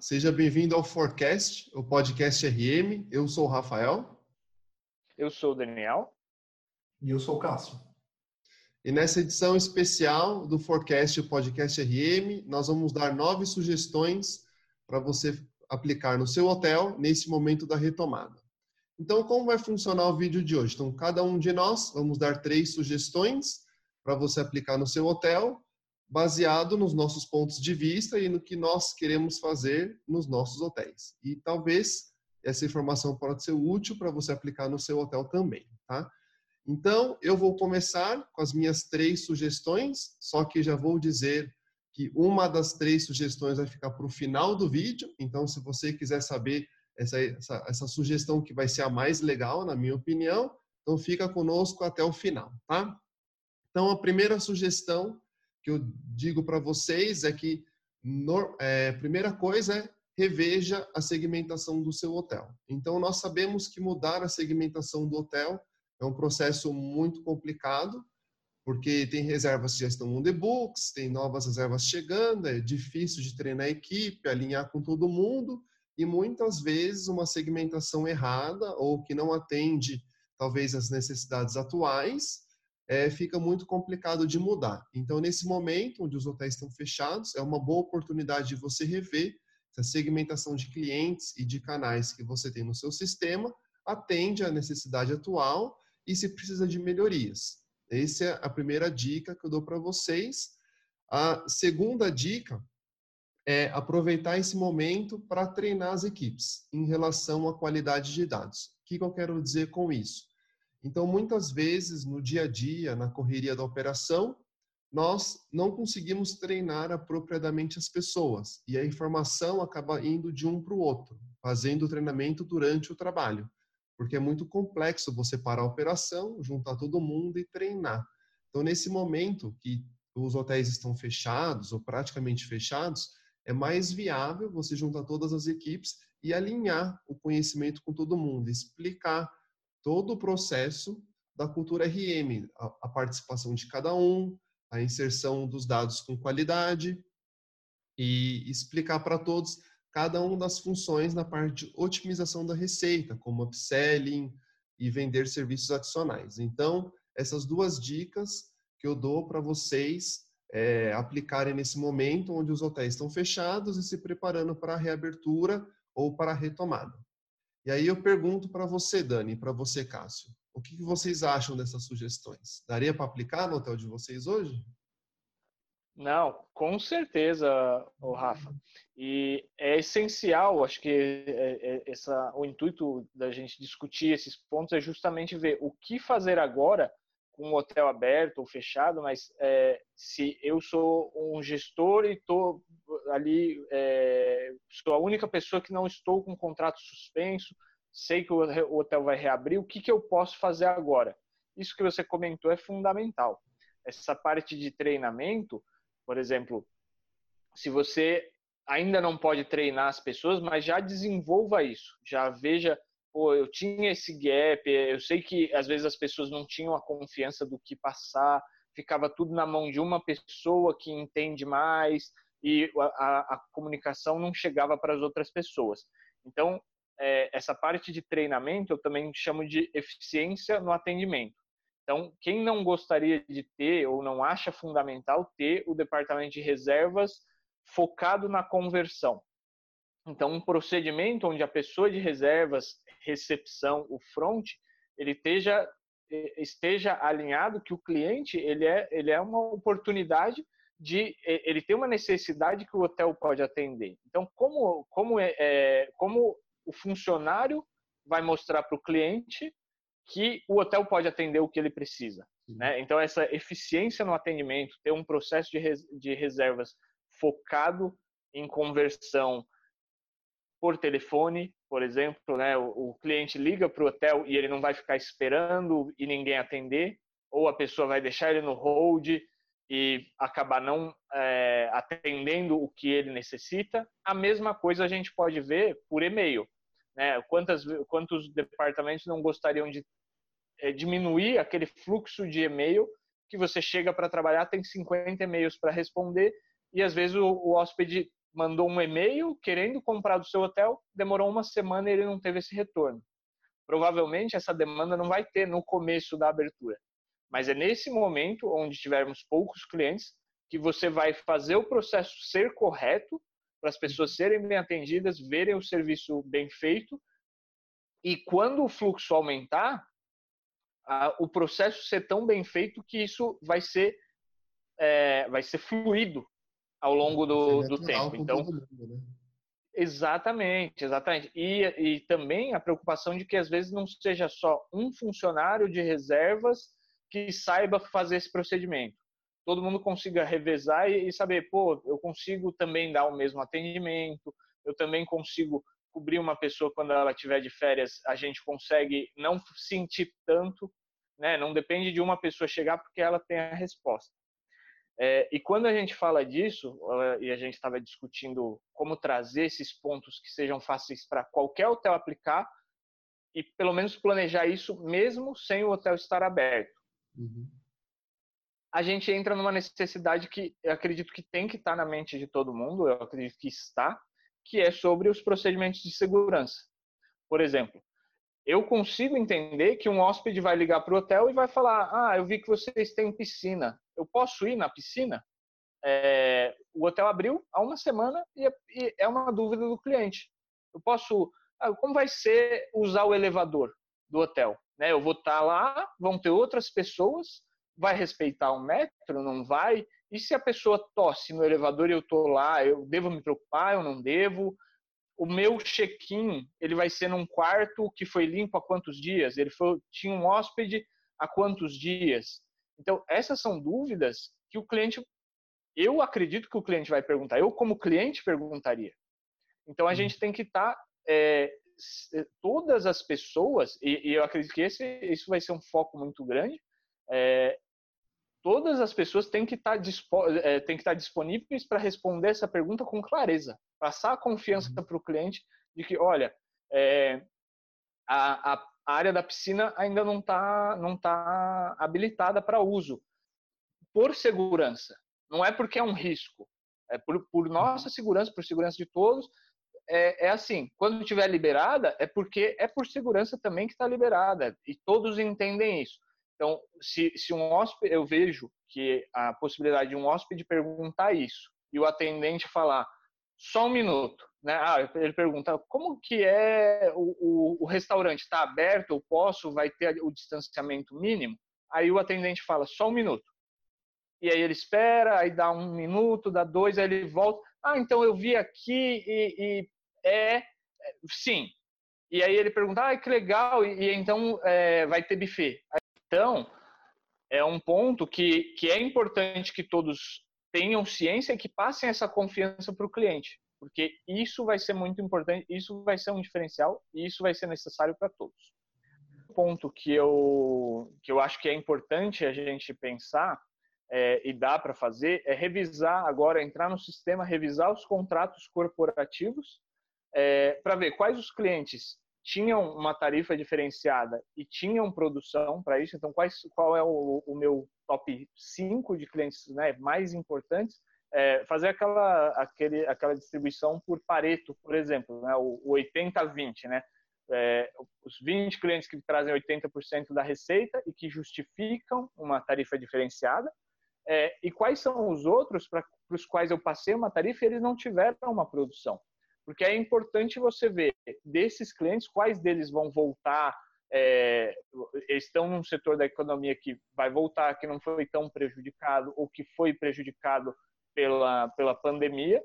seja bem-vindo ao Forecast, o podcast RM. Eu sou o Rafael. Eu sou o Daniel. E eu sou o Cássio. E nessa edição especial do Forecast, o podcast RM, nós vamos dar nove sugestões para você aplicar no seu hotel nesse momento da retomada. Então, como vai funcionar o vídeo de hoje? Então, cada um de nós vamos dar três sugestões para você aplicar no seu hotel baseado nos nossos pontos de vista e no que nós queremos fazer nos nossos hotéis. E talvez essa informação pode ser útil para você aplicar no seu hotel também, tá? Então, eu vou começar com as minhas três sugestões, só que já vou dizer que uma das três sugestões vai ficar para o final do vídeo. Então, se você quiser saber essa, essa, essa sugestão que vai ser a mais legal, na minha opinião, então fica conosco até o final, tá? Então, a primeira sugestão que eu digo para vocês é que no, é, primeira coisa é reveja a segmentação do seu hotel. Então, nós sabemos que mudar a segmentação do hotel é um processo muito complicado, porque tem reservas que já estão on the books, tem novas reservas chegando, é difícil de treinar a equipe, alinhar com todo mundo, e muitas vezes uma segmentação errada ou que não atende talvez as necessidades atuais é, fica muito complicado de mudar. Então, nesse momento, onde os hotéis estão fechados, é uma boa oportunidade de você rever se a segmentação de clientes e de canais que você tem no seu sistema atende à necessidade atual e se precisa de melhorias. Essa é a primeira dica que eu dou para vocês. A segunda dica é aproveitar esse momento para treinar as equipes em relação à qualidade de dados. O que eu quero dizer com isso? Então, muitas vezes, no dia a dia, na correria da operação, nós não conseguimos treinar apropriadamente as pessoas e a informação acaba indo de um para o outro, fazendo o treinamento durante o trabalho, porque é muito complexo você parar a operação, juntar todo mundo e treinar. Então, nesse momento que os hotéis estão fechados ou praticamente fechados, é mais viável você juntar todas as equipes e alinhar o conhecimento com todo mundo, explicar todo o processo da cultura RM, a, a participação de cada um, a inserção dos dados com qualidade e explicar para todos cada uma das funções na parte de otimização da receita, como upselling e vender serviços adicionais. Então, essas duas dicas que eu dou para vocês é, aplicarem nesse momento onde os hotéis estão fechados e se preparando para a reabertura ou para a retomada. E aí eu pergunto para você, Dani, para você, Cássio, o que vocês acham dessas sugestões? Daria para aplicar no hotel de vocês hoje? Não, com certeza, o Rafa. E é essencial, acho que é, é, essa, o intuito da gente discutir esses pontos é justamente ver o que fazer agora com o hotel aberto ou fechado, mas é, se eu sou um gestor e estou ali, é, sou a única pessoa que não estou com contrato suspenso, sei que o hotel vai reabrir, o que, que eu posso fazer agora? Isso que você comentou é fundamental. Essa parte de treinamento, por exemplo, se você ainda não pode treinar as pessoas, mas já desenvolva isso, já veja pô, eu tinha esse gap, eu sei que às vezes as pessoas não tinham a confiança do que passar, ficava tudo na mão de uma pessoa que entende mais e a, a, comunicação não chegava para as outras pessoas. Então, é, essa parte de treinamento eu também chamo de eficiência no atendimento. Então, quem não gostaria de ter ou não acha fundamental ter o departamento de reservas focado na conversão? Então, um procedimento onde a pessoa de reservas, recepção, o front, ele esteja, esteja alinhado que o cliente ele é, ele é uma oportunidade de ele tem uma necessidade que o hotel pode atender. Então, como como é, é como o funcionário vai mostrar para o cliente que o hotel pode atender o que ele precisa, né? Então, essa eficiência no atendimento, ter um processo de, res, de reservas focado em conversão por telefone, por exemplo, né? O, o cliente liga para o hotel e ele não vai ficar esperando e ninguém atender, ou a pessoa vai deixar ele no hold e acabar não é, atendendo o que ele necessita. A mesma coisa a gente pode ver por e-mail. Né? Quantas, quantos departamentos não gostariam de é, diminuir aquele fluxo de e-mail que você chega para trabalhar, tem 50 e-mails para responder e às vezes o, o hóspede mandou um e-mail querendo comprar do seu hotel, demorou uma semana e ele não teve esse retorno. Provavelmente essa demanda não vai ter no começo da abertura, mas é nesse momento onde tivermos poucos clientes que você vai fazer o processo ser correto para as pessoas serem bem atendidas, verem o serviço bem feito e quando o fluxo aumentar, a, o processo ser tão bem feito que isso vai ser é, vai ser fluido ao longo do, do tempo. Então, né? exatamente, exatamente. E, e também a preocupação de que às vezes não seja só um funcionário de reservas que saiba fazer esse procedimento. Todo mundo consiga revezar e, saber, pô, eu consigo também dar o mesmo atendimento, eu também consigo cobrir uma pessoa quando ela estiver de férias, a gente consegue não sentir tanto, né? Não depende de uma pessoa chegar porque ela tem a resposta. É, e quando a gente fala disso, e a gente estava discutindo como trazer esses pontos que sejam fáceis para qualquer hotel aplicar, e pelo menos planejar isso mesmo sem o hotel estar aberto. Uhum. A gente entra numa necessidade que eu acredito que tem que estar tá na mente de todo mundo, eu acredito que está, que é sobre os procedimentos de segurança. Por exemplo, eu consigo entender que um hóspede vai ligar para o hotel e vai falar: Ah, eu vi que vocês têm piscina. Eu posso ir na piscina? É, o hotel abriu há uma semana e é, é uma dúvida do cliente. Eu posso. Ah, como vai ser usar o elevador do hotel? Né? Eu vou estar tá lá, vão ter outras pessoas, vai respeitar o metro? Não vai? E se a pessoa tosse no elevador e eu estou lá, eu devo me preocupar? Eu não devo? O meu check-in ele vai ser num quarto que foi limpo há quantos dias? Ele foi, tinha um hóspede há quantos dias? Então essas são dúvidas que o cliente, eu acredito que o cliente vai perguntar. Eu como cliente perguntaria. Então a gente tem que estar tá, é, todas as pessoas e, e, eu acredito que esse isso vai ser um foco muito grande. É, todas as pessoas têm que estar, tá é, têm que estar tá disponíveis para responder essa pergunta com clareza, passar a confiança uhum. para o cliente de que, olha, é, a, a, área da piscina ainda não está não tá habilitada para uso, por segurança. Não é porque é um risco, é por, por uhum. nossa segurança, por segurança de todos. É, é assim, quando estiver liberada, é porque é por segurança também que está liberada, e todos entendem isso. Então, se, se um hóspede, eu vejo que a possibilidade de um hóspede perguntar isso e o atendente falar só um minuto, né? Ah, ele pergunta como que é o, o, o restaurante está aberto, eu posso, vai ter o distanciamento mínimo. Aí o atendente fala só um minuto. E aí ele espera, aí dá um minuto, dá dois, aí ele volta. Ah, então eu vi aqui e, e é, sim. E aí ele pergunta, ah, que legal, e, e então é, vai ter buffet. Então, é um ponto que, que é importante que todos tenham ciência e que passem essa confiança para o cliente, porque isso vai ser muito importante, isso vai ser um diferencial e isso vai ser necessário para todos. Um ponto que eu, que eu acho que é importante a gente pensar é, e dá para fazer é revisar agora, entrar no sistema, revisar os contratos corporativos é, para ver quais os clientes tinham uma tarifa diferenciada e tinham produção para isso. Então, quais, qual é o, o, meu top 5 de clientes né, mais importantes? É, fazer aquela, aquele, aquela distribuição por Pareto, por exemplo, né, o, o 80-20, né? É, os 20 clientes que trazem 80% da receita e que justificam uma tarifa diferenciada, é, e quais são os outros para os quais eu passei uma tarifa e eles não tiveram uma produção. Porque é importante você ver desses clientes quais deles vão voltar, é, estão num setor da economia que vai voltar, que não foi tão prejudicado ou que foi prejudicado pela, pela pandemia,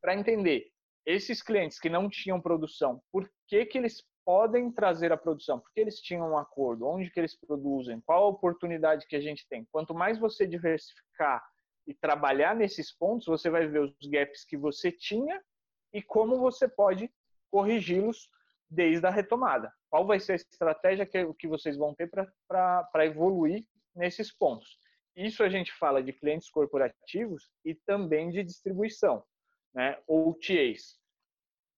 para entender esses clientes que não tinham produção, por que, que eles podem trazer a produção? Porque eles tinham um acordo, onde que eles produzem, qual a oportunidade que a gente tem. Quanto mais você diversificar e trabalhar nesses pontos, você vai ver os gaps que você tinha e como você pode corrigi-los desde a retomada. Qual vai ser a estratégia que, que vocês vão ter para evoluir nesses pontos? Isso a gente fala de clientes corporativos e também de distribuição, né? OTAs.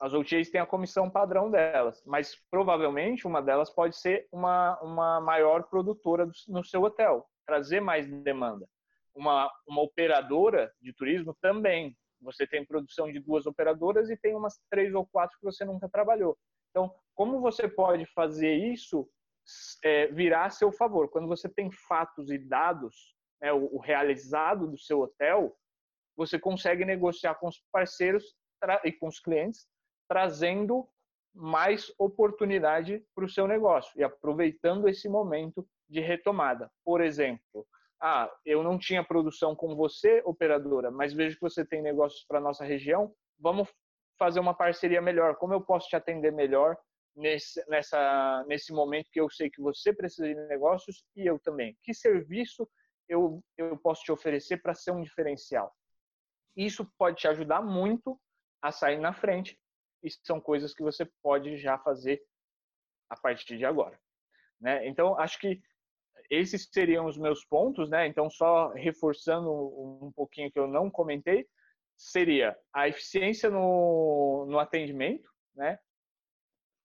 As OTAs têm a comissão padrão delas, mas provavelmente uma delas pode ser uma, uma maior produtora no seu hotel, trazer mais demanda. Uma, uma operadora de turismo também você tem produção de duas operadoras e tem umas três ou quatro que você nunca trabalhou. Então, como você pode fazer isso é, virar a seu favor? Quando você tem fatos e dados, né, o, o realizado do seu hotel, você consegue negociar com os parceiros e com os clientes, trazendo mais oportunidade para o seu negócio e aproveitando esse momento de retomada. Por exemplo, ah, eu não tinha produção com você, operadora, mas vejo que você tem negócios para nossa região, vamos fazer uma parceria melhor. Como eu posso te atender melhor nesse, nessa, nesse momento que eu sei que você precisa de negócios e eu também? Que serviço eu, eu posso te oferecer para ser um diferencial? Isso pode te ajudar muito a sair na frente e são coisas que você pode já fazer a partir de agora. Né? Então, acho que esses seriam os meus pontos, né? Então, só reforçando um pouquinho que eu não comentei, seria a eficiência no, no atendimento, né?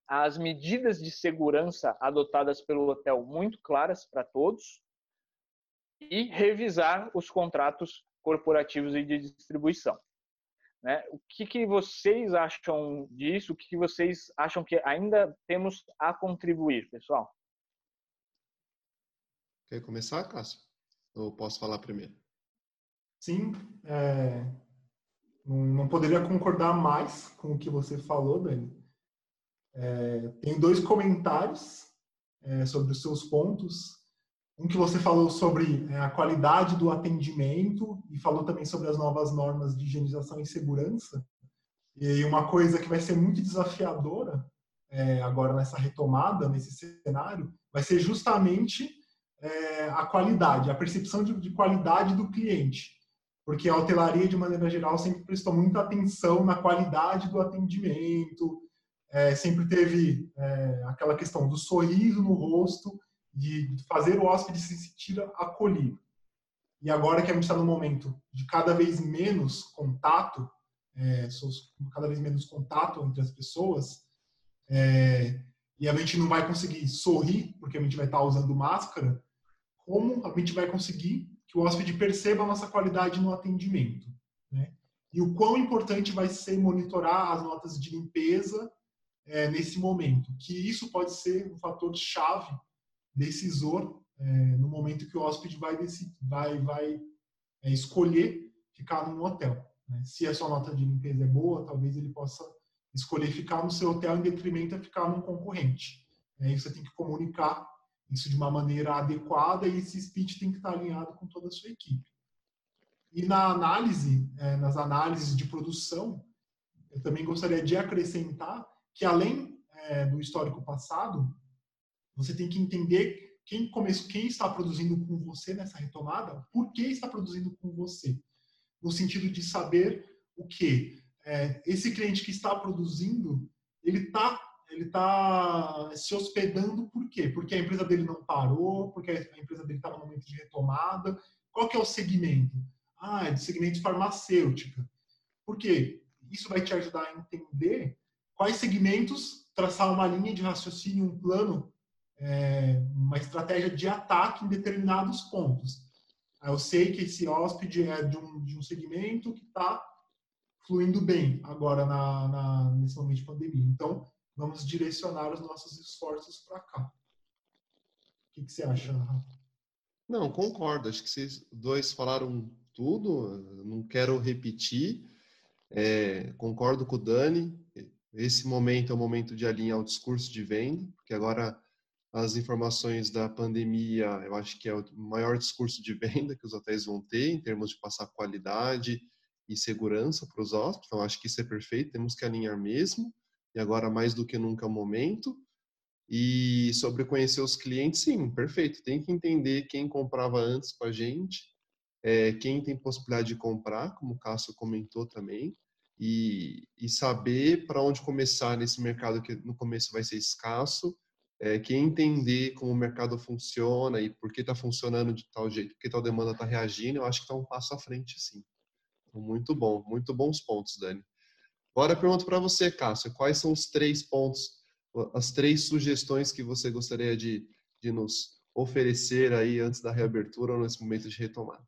As medidas de segurança adotadas pelo hotel muito claras para todos e revisar os contratos corporativos e de distribuição. Né? O que, que vocês acham disso? O que, que vocês acham que ainda temos a contribuir, pessoal? Quer começar, Cássio? Ou posso falar primeiro? Sim, é, não poderia concordar mais com o que você falou, Dani. É, tem dois comentários é, sobre os seus pontos. Um que você falou sobre é, a qualidade do atendimento e falou também sobre as novas normas de higienização e segurança. E uma coisa que vai ser muito desafiadora é, agora nessa retomada, nesse cenário, vai ser justamente é, a qualidade, a percepção de, de, qualidade do cliente. Porque a hotelaria, de maneira geral, sempre prestou muita atenção na qualidade do atendimento, é, sempre teve é, aquela questão do sorriso no rosto, de fazer o hóspede se sentir acolhido. E agora que a gente está no momento de cada vez menos contato, é, cada vez menos contato entre as pessoas, é, e a gente não vai conseguir sorrir, porque a gente vai estar tá usando máscara, como a gente vai conseguir que o hóspede perceba a nossa qualidade no atendimento. Né? E o quão importante vai ser monitorar as notas de limpeza é, nesse momento, que isso pode ser um fator chave, decisor, é, no momento que o hóspede vai, decidir, vai, vai é, escolher ficar num hotel. Né? Se a sua nota de limpeza é boa, talvez ele possa escolher ficar no seu hotel em detrimento a ficar num concorrente. Aí você tem que comunicar isso de uma maneira adequada e esse speech tem que estar alinhado com toda a sua equipe. E na análise, é, nas análises de produção, eu também gostaria de acrescentar que além é, do histórico passado, você tem que entender quem começou, quem está produzindo com você nessa retomada, por que está produzindo com você, no sentido de saber o que é, esse cliente que está produzindo, ele está ele está se hospedando por quê? Porque a empresa dele não parou, porque a empresa dele está no momento de retomada. Qual que é o segmento? Ah, é de segmento farmacêutica. Por quê? Isso vai te ajudar a entender quais segmentos traçar uma linha de raciocínio, um plano, é, uma estratégia de ataque em determinados pontos. Eu sei que esse hóspede é de um, de um segmento que está fluindo bem agora na, na, nesse momento de pandemia. Então, vamos direcionar os nossos esforços para cá. O que, que, você acha, Rafa? Não, concordo. Acho que vocês dois falaram tudo. Não quero repetir. É, concordo com o Dani. Esse momento é o momento de alinhar o discurso de venda, porque agora as informações da pandemia, eu acho que é o maior discurso de venda que os hotéis vão ter em termos de passar qualidade e segurança para os hóspedes. Então, acho que isso é perfeito. Temos que alinhar mesmo e agora mais do que nunca é o momento. E sobre conhecer os clientes, sim, perfeito. Tem que entender quem comprava antes com a gente, é, quem tem possibilidade de comprar, como o Cássio comentou também, e, e saber para onde começar nesse mercado que no começo vai ser escasso, é, que entender como o mercado funciona e por que está funcionando de tal jeito, por que tal demanda está reagindo, eu acho que está um passo à frente, sim. Muito bom, muito bons pontos, Dani. Agora eu pergunto para você, Cássio, quais são os três pontos, as três sugestões que você gostaria de, de nos oferecer aí antes da reabertura ou nesse momento de retomada?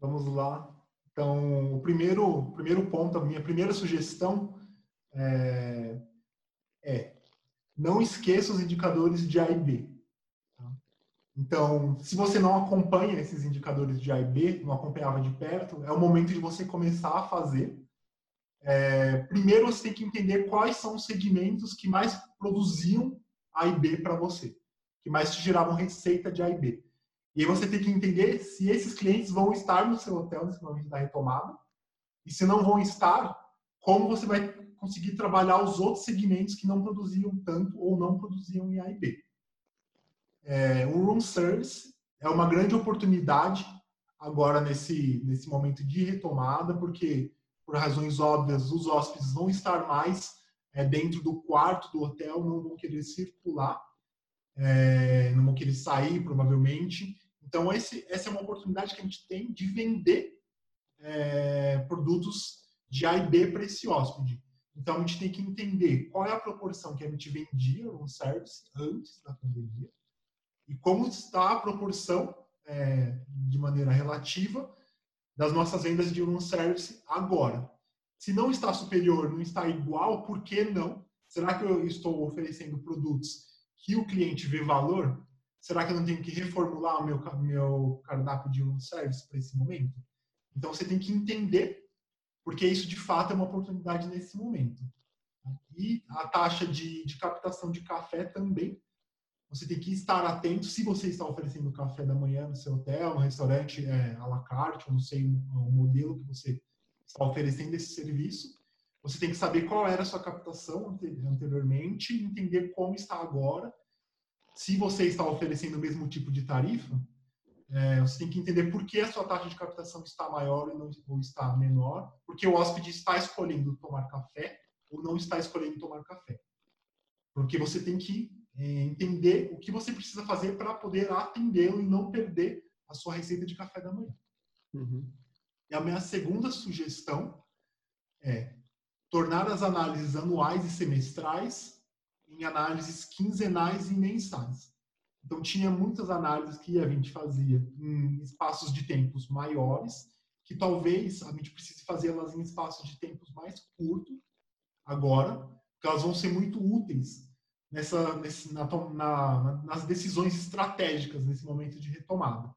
Vamos lá. Então, o primeiro, primeiro ponto, a minha primeira sugestão é, é não esqueça os indicadores de A e B. Tá? Então, se você não acompanha esses indicadores de A e B, não acompanhava de perto, é o momento de você começar a fazer. É, primeiro, você tem que entender quais são os segmentos que mais produziam A e B para você, que mais te geravam receita de A e B. E aí você tem que entender se esses clientes vão estar no seu hotel nesse momento da retomada. E se não vão estar, como você vai conseguir trabalhar os outros segmentos que não produziam tanto ou não produziam em A e B. É, o Room Service é uma grande oportunidade agora nesse, nesse momento de retomada, porque, por razões óbvias, os hóspedes vão estar mais é, dentro do quarto do hotel, não vão querer circular, é, não vão querer sair, provavelmente. Então, esse, essa é uma oportunidade que a gente tem de vender é, produtos de A e B para esse hóspede. Então, a gente tem que entender qual é a proporção que a gente vendia no service antes da pandemia e como está a proporção, é, de maneira relativa, das nossas vendas de room service agora. Se não está superior, não está igual, por que não? Será que eu estou oferecendo produtos que o cliente vê valor? Será que eu não tenho que reformular o meu, meu cardápio de room service para esse momento? Então você tem que entender, porque isso de fato é uma oportunidade nesse momento. E a taxa de, de captação de café também. Você tem que estar atento se você está oferecendo café da manhã no seu hotel, no restaurante é, à la carte, ou não sei o modelo que você está oferecendo esse serviço. Você tem que saber qual era a sua captação anteriormente, entender como está agora se você está oferecendo o mesmo tipo de tarifa, é, você tem que entender por que a sua taxa de captação está maior não ou está menor, porque o hóspede está escolhendo tomar café ou não está escolhendo tomar café. Porque você tem que entender o que você precisa fazer para poder atendê-lo e não perder a sua receita de café da manhã. Uhum. E a minha segunda sugestão é tornar as análises anuais e semestrais em análises quinzenais e mensais. Então, tinha muitas análises que a gente fazia em espaços de tempos maiores, que talvez a gente precise fazê-las em espaços de tempos mais curtos agora, porque elas vão ser muito úteis nessa, nesse, na, na, nas decisões estratégicas nesse momento de retomada.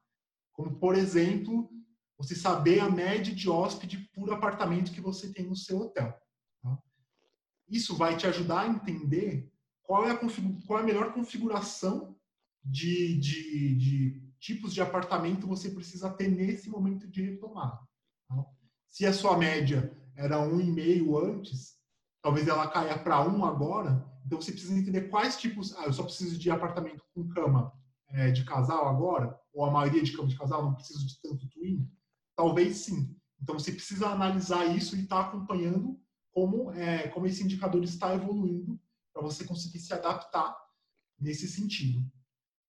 Como, por exemplo, você saber a média de hóspede por apartamento que você tem no seu hotel. Tá? Isso vai te ajudar a entender qual é a, qual é a melhor configuração de, de, de, tipos de apartamento você precisa ter nesse momento de retomada. Tá? Se a sua média era 1,5 antes, talvez ela caia para 1 agora, então você precisa entender quais tipos. Ah, eu só preciso de apartamento com cama é, de casal agora, ou a maioria de cama de casal, não preciso de tanto twin? Talvez sim. Então você precisa analisar isso e estar tá acompanhando como, é, como esse indicador está evoluindo para você conseguir se adaptar nesse sentido.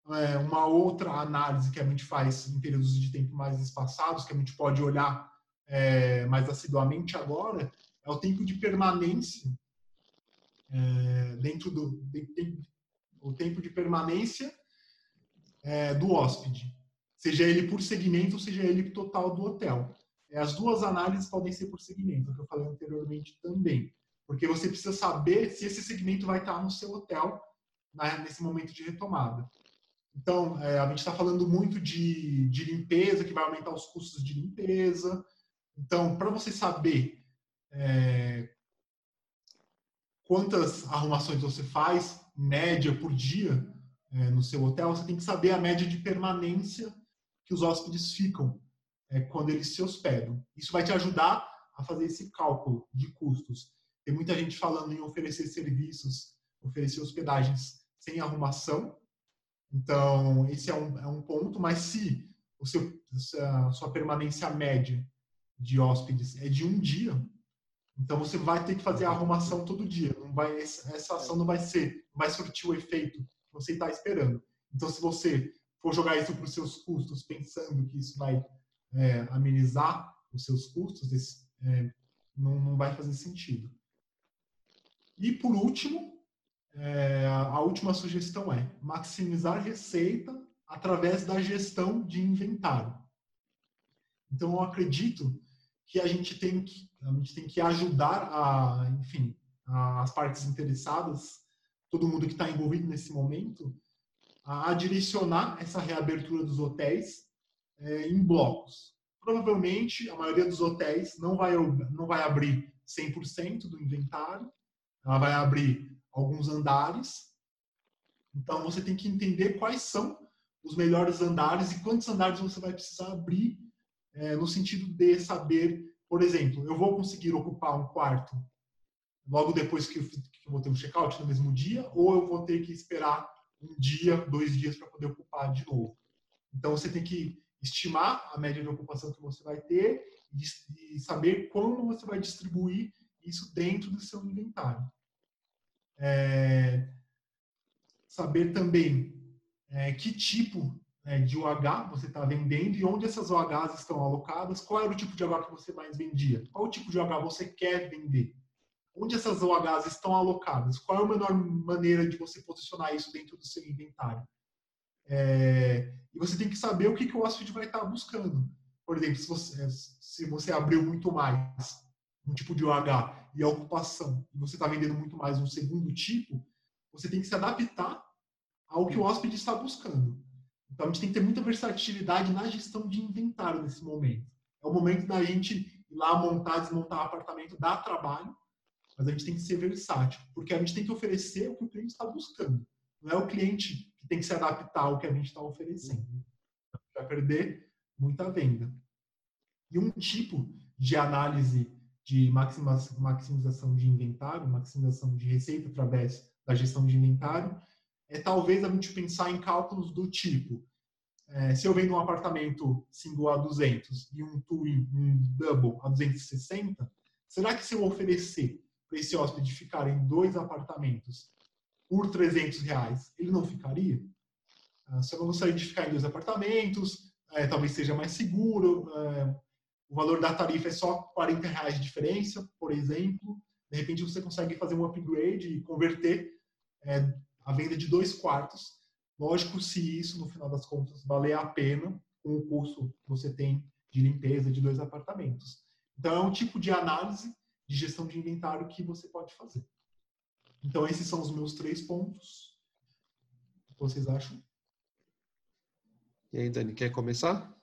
É, uma outra análise que a gente faz em períodos de tempo mais espaçados, que a gente pode olhar é, mais assiduamente agora, é o tempo de permanência é, dentro do de, de, o tempo de permanência é, do hóspede, seja ele por segmento, seja ele total do hotel. É, as duas análises podem ser por segmento, que eu falei anteriormente também porque você precisa saber se esse segmento vai estar no seu hotel né, nesse momento de retomada. Então, é, a gente está falando muito de, de limpeza, que vai aumentar os custos de limpeza. Então, para você saber é, quantas arrumações você faz, média por dia, é, no seu hotel, você tem que saber a média de permanência que os hóspedes ficam é, quando eles se hospedam. Isso vai te ajudar a fazer esse cálculo de custos. Tem muita gente falando em oferecer serviços, oferecer hospedagens sem arrumação. Então, esse é um, é um ponto, mas se o seu, a sua permanência média de hóspedes é de um dia, então você vai ter que fazer a arrumação todo dia. Não vai, essa ação não vai ser, vai surtir o efeito que você está esperando. Então, se você for jogar isso para os seus custos, pensando que isso vai é, amenizar os seus custos, esse, é, não, não vai fazer sentido. E por último, é, a última sugestão é maximizar receita através da gestão de inventário. Então, eu acredito que a gente tem que, a gente tem que ajudar a, enfim, as partes interessadas, todo mundo que está envolvido nesse momento, a, direcionar essa reabertura dos hotéis é, em blocos. Provavelmente, a maioria dos hotéis não vai, não vai abrir 100% do inventário, ela vai abrir alguns andares. Então, você tem que entender quais são os melhores andares e quantos andares você vai precisar abrir, é, no sentido de saber, por exemplo, eu vou conseguir ocupar um quarto logo depois que eu, que eu vou ter um check-out no mesmo dia, ou eu vou ter que esperar um dia, dois dias para poder ocupar de novo. Então, você tem que estimar a média de ocupação que você vai ter e saber como você vai distribuir isso dentro do seu inventário. É, saber também é, que tipo é, de OH você está vendendo e onde essas OHs estão alocadas, qual era o tipo de OH que você mais vendia, qual o tipo de OH você quer vender, onde essas OHs estão alocadas, qual é a melhor maneira de você posicionar isso dentro do seu inventário. É, e você tem que saber o que, que o hóspede vai estar buscando. Por exemplo, se você, se você abriu muito mais um tipo de OH e a ocupação, e você está vendendo muito mais um segundo tipo, você tem que se adaptar ao que o hóspede está buscando. Então, a gente tem que ter muita versatilidade na gestão de inventário nesse momento. É o momento da gente ir lá montar, desmontar o apartamento, dar trabalho, mas a gente tem que ser versátil, porque a gente tem que oferecer o que o cliente está buscando. Não é o cliente que tem que se adaptar ao que a gente está oferecendo. Vai perder muita venda. E um tipo de análise de maximização de inventário, maximização de receita através da gestão de inventário, é talvez a gente pensar em cálculos do tipo, é, se eu vendo um apartamento single a 200 e um twin, um double a 260, será que se eu oferecer para esse hóspede ficar em dois apartamentos por 300 reais, ele não ficaria? Ah, se eu não gostaria de ficar em dois apartamentos, é, talvez seja mais seguro, é, o valor da tarifa é só 40 reais de diferença, por exemplo. De repente você consegue fazer um upgrade e converter é, a venda de dois quartos. Lógico, se isso, no final das contas, valer a pena com o custo que você tem de limpeza de dois apartamentos. Então, é um tipo de análise de gestão de inventário que você pode fazer. Então, esses são os meus três pontos. O que vocês acham? E aí, Dani, quer começar?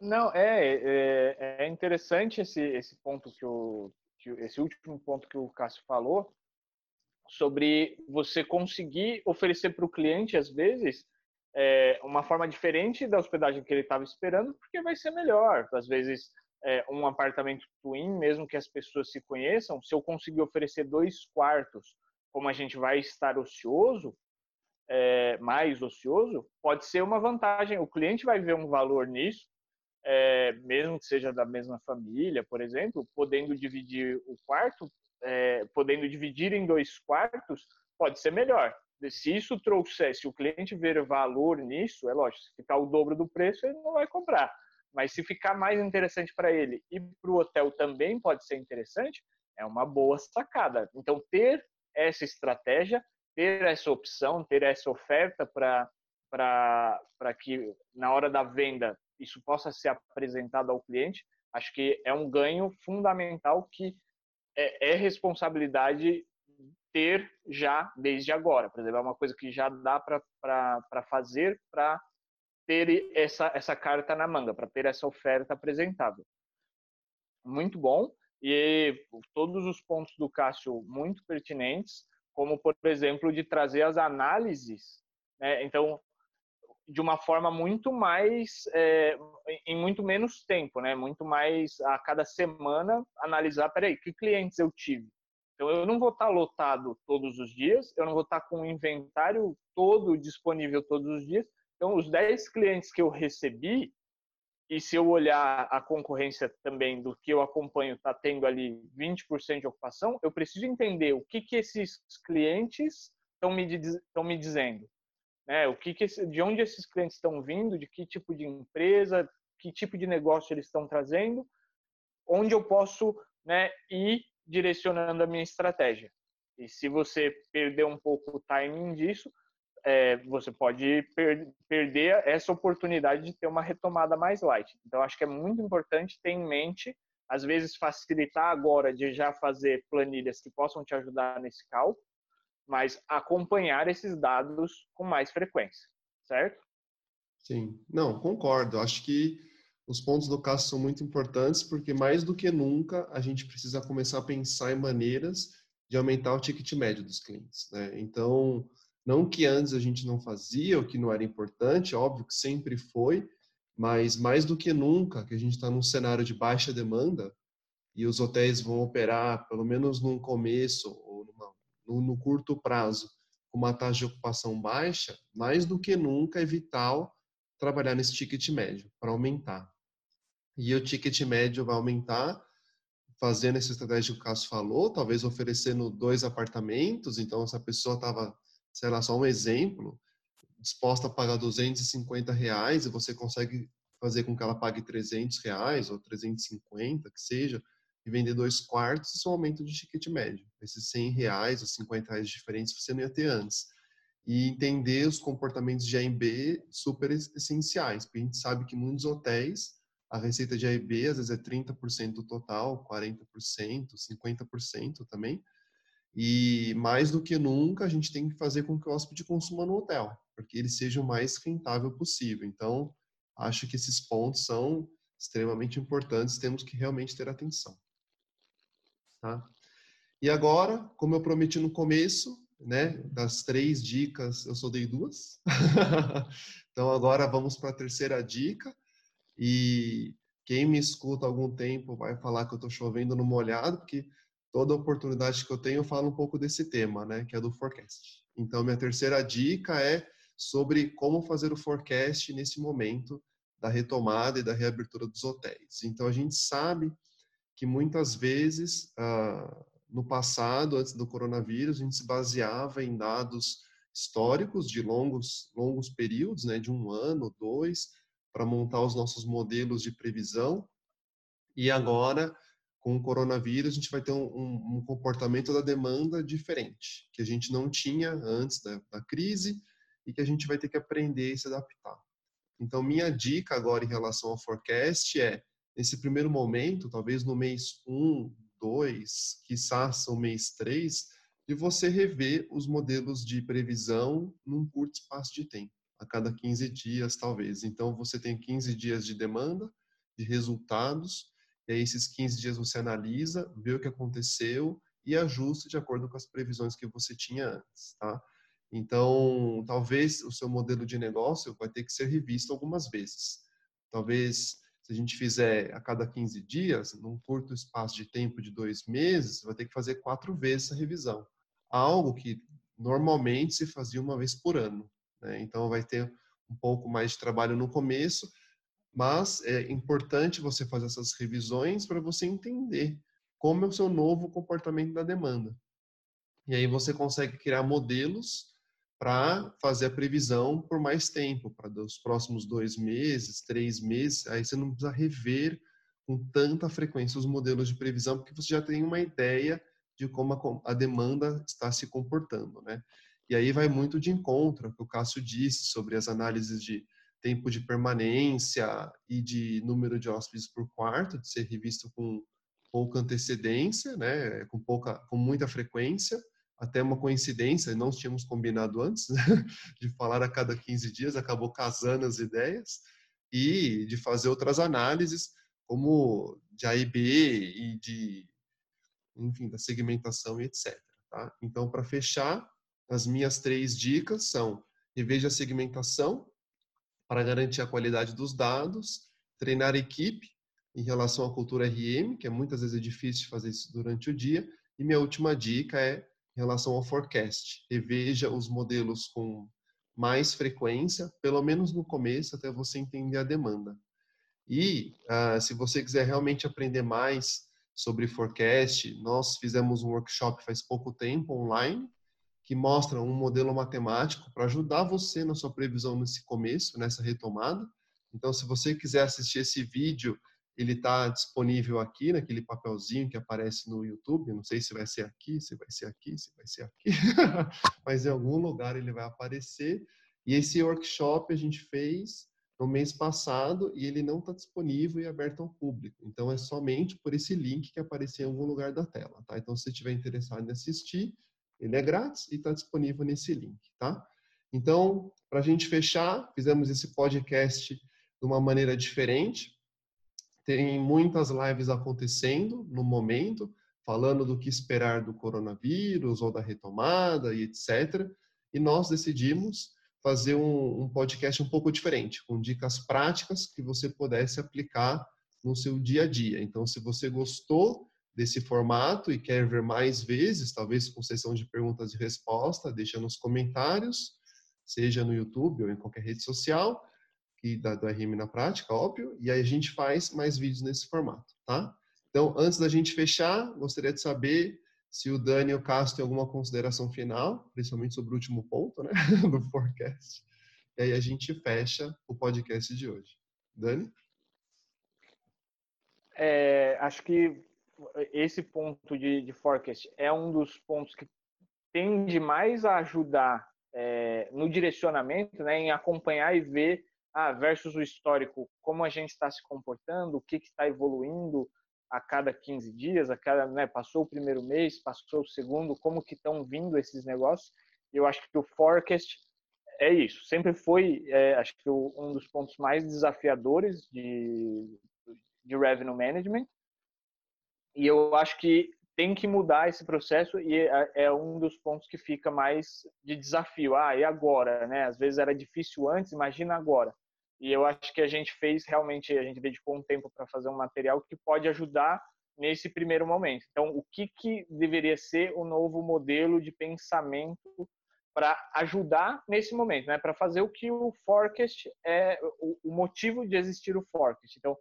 Não, é, é, é interessante esse, esse ponto que o, que, esse último ponto que o Cássio falou, sobre você conseguir oferecer para o cliente, às vezes, é, uma forma diferente da hospedagem que ele estava esperando, porque vai ser melhor. Às vezes, é, um apartamento twin, mesmo que as pessoas se conheçam, se eu conseguir oferecer dois quartos, como a gente vai estar ocioso, é, mais ocioso, pode ser uma vantagem. O cliente vai ver um valor nisso, é, mesmo que seja da mesma família, por exemplo, podendo dividir o quarto, é, podendo dividir em dois quartos, pode ser melhor. Se isso trouxer, se o cliente ver valor nisso, é lógico, se ficar o dobro do preço, ele não vai comprar. Mas se ficar mais interessante para ele e para o hotel também pode ser interessante, é uma boa sacada. Então, ter essa estratégia, ter essa opção, ter essa oferta para que na hora da venda isso possa ser apresentado ao cliente, acho que é um ganho fundamental que é, é responsabilidade ter já desde agora. Por exemplo, é uma coisa que já dá para fazer para ter essa, essa carta na manga, para ter essa oferta apresentável. Muito bom. E todos os pontos do Cássio muito pertinentes, como, por exemplo, de trazer as análises. Né? Então, de uma forma muito mais é, em muito menos tempo, né? Muito mais a cada semana analisar, peraí, que clientes eu tive. Então eu não vou estar lotado todos os dias, eu não vou estar com o inventário todo disponível todos os dias. Então os 10 clientes que eu recebi e se eu olhar a concorrência também do que eu acompanho está tendo ali 20% de ocupação, eu preciso entender o que que esses clientes estão me, estão me dizendo né? O que, que esse, de onde esses clientes estão vindo, de que tipo de empresa, que tipo de negócio eles estão trazendo, onde eu posso né, ir direcionando a minha estratégia. E se você perder um pouco o timing disso, é, você pode per perder essa oportunidade de ter uma retomada mais light. Então, acho que é muito importante ter em mente às vezes facilitar agora de já fazer planilhas que possam te ajudar nesse cálculo, mas acompanhar esses dados com mais frequência, certo? Sim, não, concordo. Acho que os pontos do caso são muito importantes porque mais do que nunca a gente precisa começar a pensar em maneiras de aumentar o ticket médio dos clientes. Né? Então, não que antes a gente não fazia, ou que não era importante, óbvio que sempre foi, mas mais do que nunca, que a gente está num cenário de baixa demanda e os hotéis vão operar, pelo menos no começo no, no curto prazo, com uma taxa de ocupação baixa, mais do que nunca é vital trabalhar nesse ticket médio para aumentar. E o ticket médio vai aumentar fazendo essa estratégia que o Cássio falou, talvez oferecendo dois apartamentos, então essa pessoa estava, sei lá, só um exemplo, disposta a pagar 250 reais e você consegue fazer com que ela pague 300 reais ou 350, que seja, e vender dois quartos, isso é um aumento de ticket médio. Esses 100 reais ou 50 reais diferentes você não ia ter antes. E entender os comportamentos de A e B super essenciais, porque a gente sabe que muitos hotéis a receita de A e B às vezes é 30% do total, 40%, 50% também. E mais do que nunca, a gente tem que fazer com que o hóspede consuma no hotel, porque ele seja o mais rentável possível. Então, acho que esses pontos são extremamente importantes, temos que realmente ter atenção. Tá? E agora, como eu prometi no começo, né, das três dicas, eu só dei duas. então, agora vamos para a terceira dica, e quem me escuta há algum tempo vai falar que eu estou chovendo no molhado, porque toda oportunidade que eu tenho eu falo um pouco desse tema, né, que é do forecast. Então, minha terceira dica é sobre como fazer o forecast nesse momento da retomada e da reabertura dos hotéis. Então, a gente sabe que muitas vezes, ah, no passado, antes do coronavírus, a gente se baseava em dados históricos de longos, longos períodos, né, de um ano, dois, para montar os nossos modelos de previsão. E agora, com o coronavírus, a gente vai ter um, um, um comportamento da demanda diferente, que a gente não tinha antes da, da crise e que a gente vai ter que aprender e se adaptar. Então, minha dica agora em relação ao forecast é, nesse primeiro momento, talvez no mês 1, 2, quizás no mês 3, de você rever os modelos de previsão num curto espaço de tempo a cada 15 dias, talvez. Então, você tem 15 dias de demanda, de resultados, e aí esses 15 dias você analisa, vê o que aconteceu e ajusta de acordo com as previsões que você tinha antes, tá? Então, talvez o seu modelo de negócio vai ter que ser revisto algumas vezes. Talvez, se a gente fizer a cada 15 dias, num curto espaço de tempo de dois meses, vai ter que fazer quatro vezes a revisão. Algo que normalmente se fazia uma vez por ano. Né? Então, vai ter um pouco mais de trabalho no começo, mas é importante você fazer essas revisões para você entender como é o seu novo comportamento da demanda. E aí você consegue criar modelos para fazer a previsão por mais tempo, para os próximos dois meses, três meses. Aí você não precisa rever com tanta frequência os modelos de previsão, porque você já tem uma ideia de como a, demanda está se comportando, né? E aí vai muito de encontro que o Cássio disse sobre as análises de tempo de permanência e de número de hóspedes por quarto, de ser revisto com pouca antecedência, né, com pouca, com muita frequência, até uma coincidência, não tínhamos combinado antes, né, de falar a cada 15 dias, acabou casando as ideias, e de fazer outras análises, como de A e B e de, enfim, da segmentação e etc. Tá? Então, para fechar, as minhas três dicas são: reveja a segmentação para garantir a qualidade dos dados, treinar a equipe em relação à cultura RM, que é muitas vezes é difícil fazer isso durante o dia, e minha última dica é em relação ao forecast. Reveja os modelos com mais frequência, pelo menos no começo, até você entender a demanda. E uh, se você quiser realmente aprender mais sobre forecast, nós fizemos um workshop faz pouco tempo online, que mostra um modelo matemático para ajudar você na sua previsão nesse começo, nessa retomada. Então, se você quiser assistir esse vídeo, ele está disponível aqui, naquele papelzinho que aparece no YouTube. Não sei se vai ser aqui, se vai ser aqui, se vai ser aqui, mas em algum lugar ele vai aparecer. E esse workshop a gente fez no mês passado e ele não está disponível e aberto ao público. Então, é somente por esse link que apareceu em algum lugar da tela, tá? Então, se você estiver interessado em assistir, ele é grátis e está disponível nesse link, tá? Então, para a gente fechar, fizemos esse podcast de uma maneira diferente. Tem muitas lives acontecendo no momento, falando do que esperar do coronavírus ou da retomada e etc. E nós decidimos fazer um, um, podcast um pouco diferente, com dicas práticas que você pudesse aplicar no seu dia a dia. Então, se você gostou desse formato e quer ver mais vezes, talvez com sessão de perguntas e resposta, deixa nos comentários, seja no YouTube ou em qualquer rede social, que da, do RM na prática, óbvio, e aí a gente faz mais vídeos nesse formato, tá? Então, antes da gente fechar, gostaria de saber se o Dani e o Cássio têm alguma consideração final, principalmente sobre o último ponto né, do forecast. E aí a gente fecha o podcast de hoje. Dani? É, acho que esse ponto de, de, forecast é um dos pontos que tende mais a ajudar é, no direcionamento, né, em acompanhar e ver ah, versus o histórico, como a gente está se comportando, o que está evoluindo, a cada 15 dias, a cada, né, passou o primeiro mês, passou o segundo, como que estão vindo esses negócios. Eu acho que o forecast é isso, sempre foi, é, acho que um dos pontos mais desafiadores de, de revenue management. E eu acho que tem que mudar esse processo e é, é um dos pontos que fica mais de desafio. Ah, e agora, né? Às vezes era difícil antes, imagina agora. E eu acho que a gente fez realmente, a gente dedicou um tempo para fazer um material que pode ajudar nesse primeiro momento. Então, o que, que deveria ser o novo modelo de pensamento para ajudar nesse momento, né? Para fazer o que o forecast é o, o, motivo de existir o forecast. Então,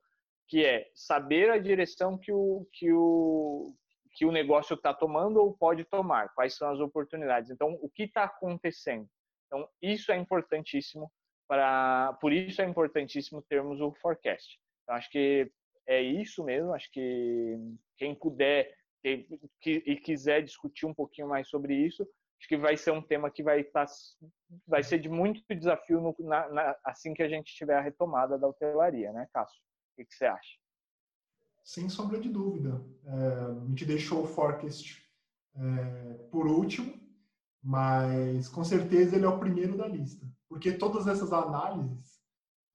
que é saber a direção que o que o que o negócio está tomando ou pode tomar, quais são as oportunidades. Então, o que está acontecendo? Então, isso é importantíssimo por isso é importantíssimo termos o forecast. Então, acho que é isso mesmo. Acho que quem puder que, que, e quiser discutir um pouquinho mais sobre isso, acho que vai ser um tema que vai estar tá, vai ser de muito desafio no, na, na, assim que a gente tiver a retomada da hotelaria, né, Cássio? O que, que você acha? Sem sombra de dúvida. É, a gente deixou o forecast é, por último, mas com certeza ele é o primeiro da lista porque todas essas análises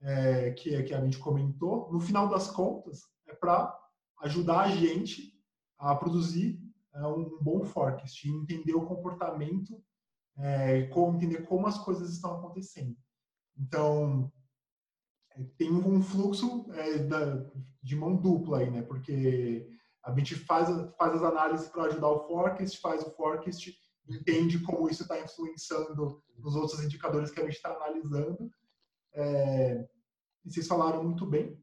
é, que, que a gente comentou, no final das contas, é para ajudar a gente a produzir é, um bom forecast, entender o comportamento, é, como, entender como as coisas estão acontecendo. Então, é, tem um fluxo é, da, de mão dupla aí, né? Porque a gente faz, faz as análises para ajudar o forecast, faz o forecast entende como isso está influenciando nos outros indicadores que a gente está analisando. É, e vocês falaram muito bem.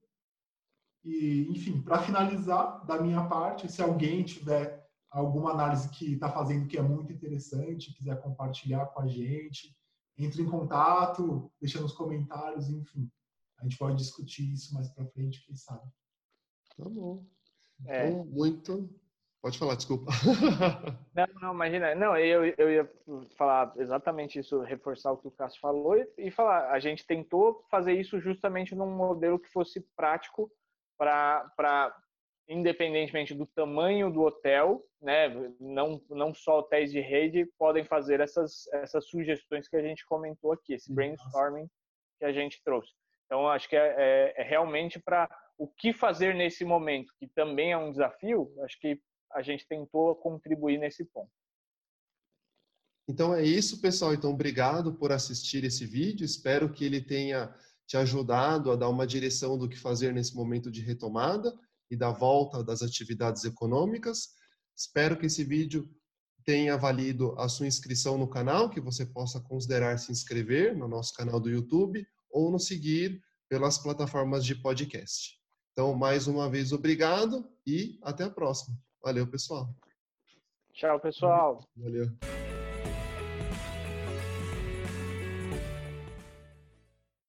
E, enfim, para finalizar, da minha parte, se alguém tiver alguma análise que está fazendo que é muito interessante, quiser compartilhar com a gente, entre em contato, deixa nos comentários, enfim. A gente pode discutir isso mais para frente, quem sabe. Tá bom. É. Então, muito Pode falar, desculpa. Não, não, imagina. Não, eu, eu ia falar exatamente isso, reforçar o que o Cássio falou e, e falar. A gente tentou fazer isso justamente num modelo que fosse prático para, independentemente do tamanho do hotel, né? Não, não só hotéis de rede podem fazer essas, essas sugestões que a gente comentou aqui, esse brainstorming que a gente trouxe. Então, acho que é, é, é realmente para o que fazer nesse momento, que também é um desafio, acho que a gente tentou contribuir nesse ponto. Então é isso, pessoal. Então, obrigado por assistir esse vídeo. Espero que ele tenha te ajudado a dar uma direção do que fazer nesse momento de retomada e da volta das atividades econômicas. Espero que esse vídeo tenha valido a sua inscrição no canal, que você possa considerar se inscrever no nosso canal do YouTube ou nos seguir pelas plataformas de podcast. Então, mais uma vez, obrigado e até a próxima. Valeu, pessoal. Tchau, pessoal. Valeu.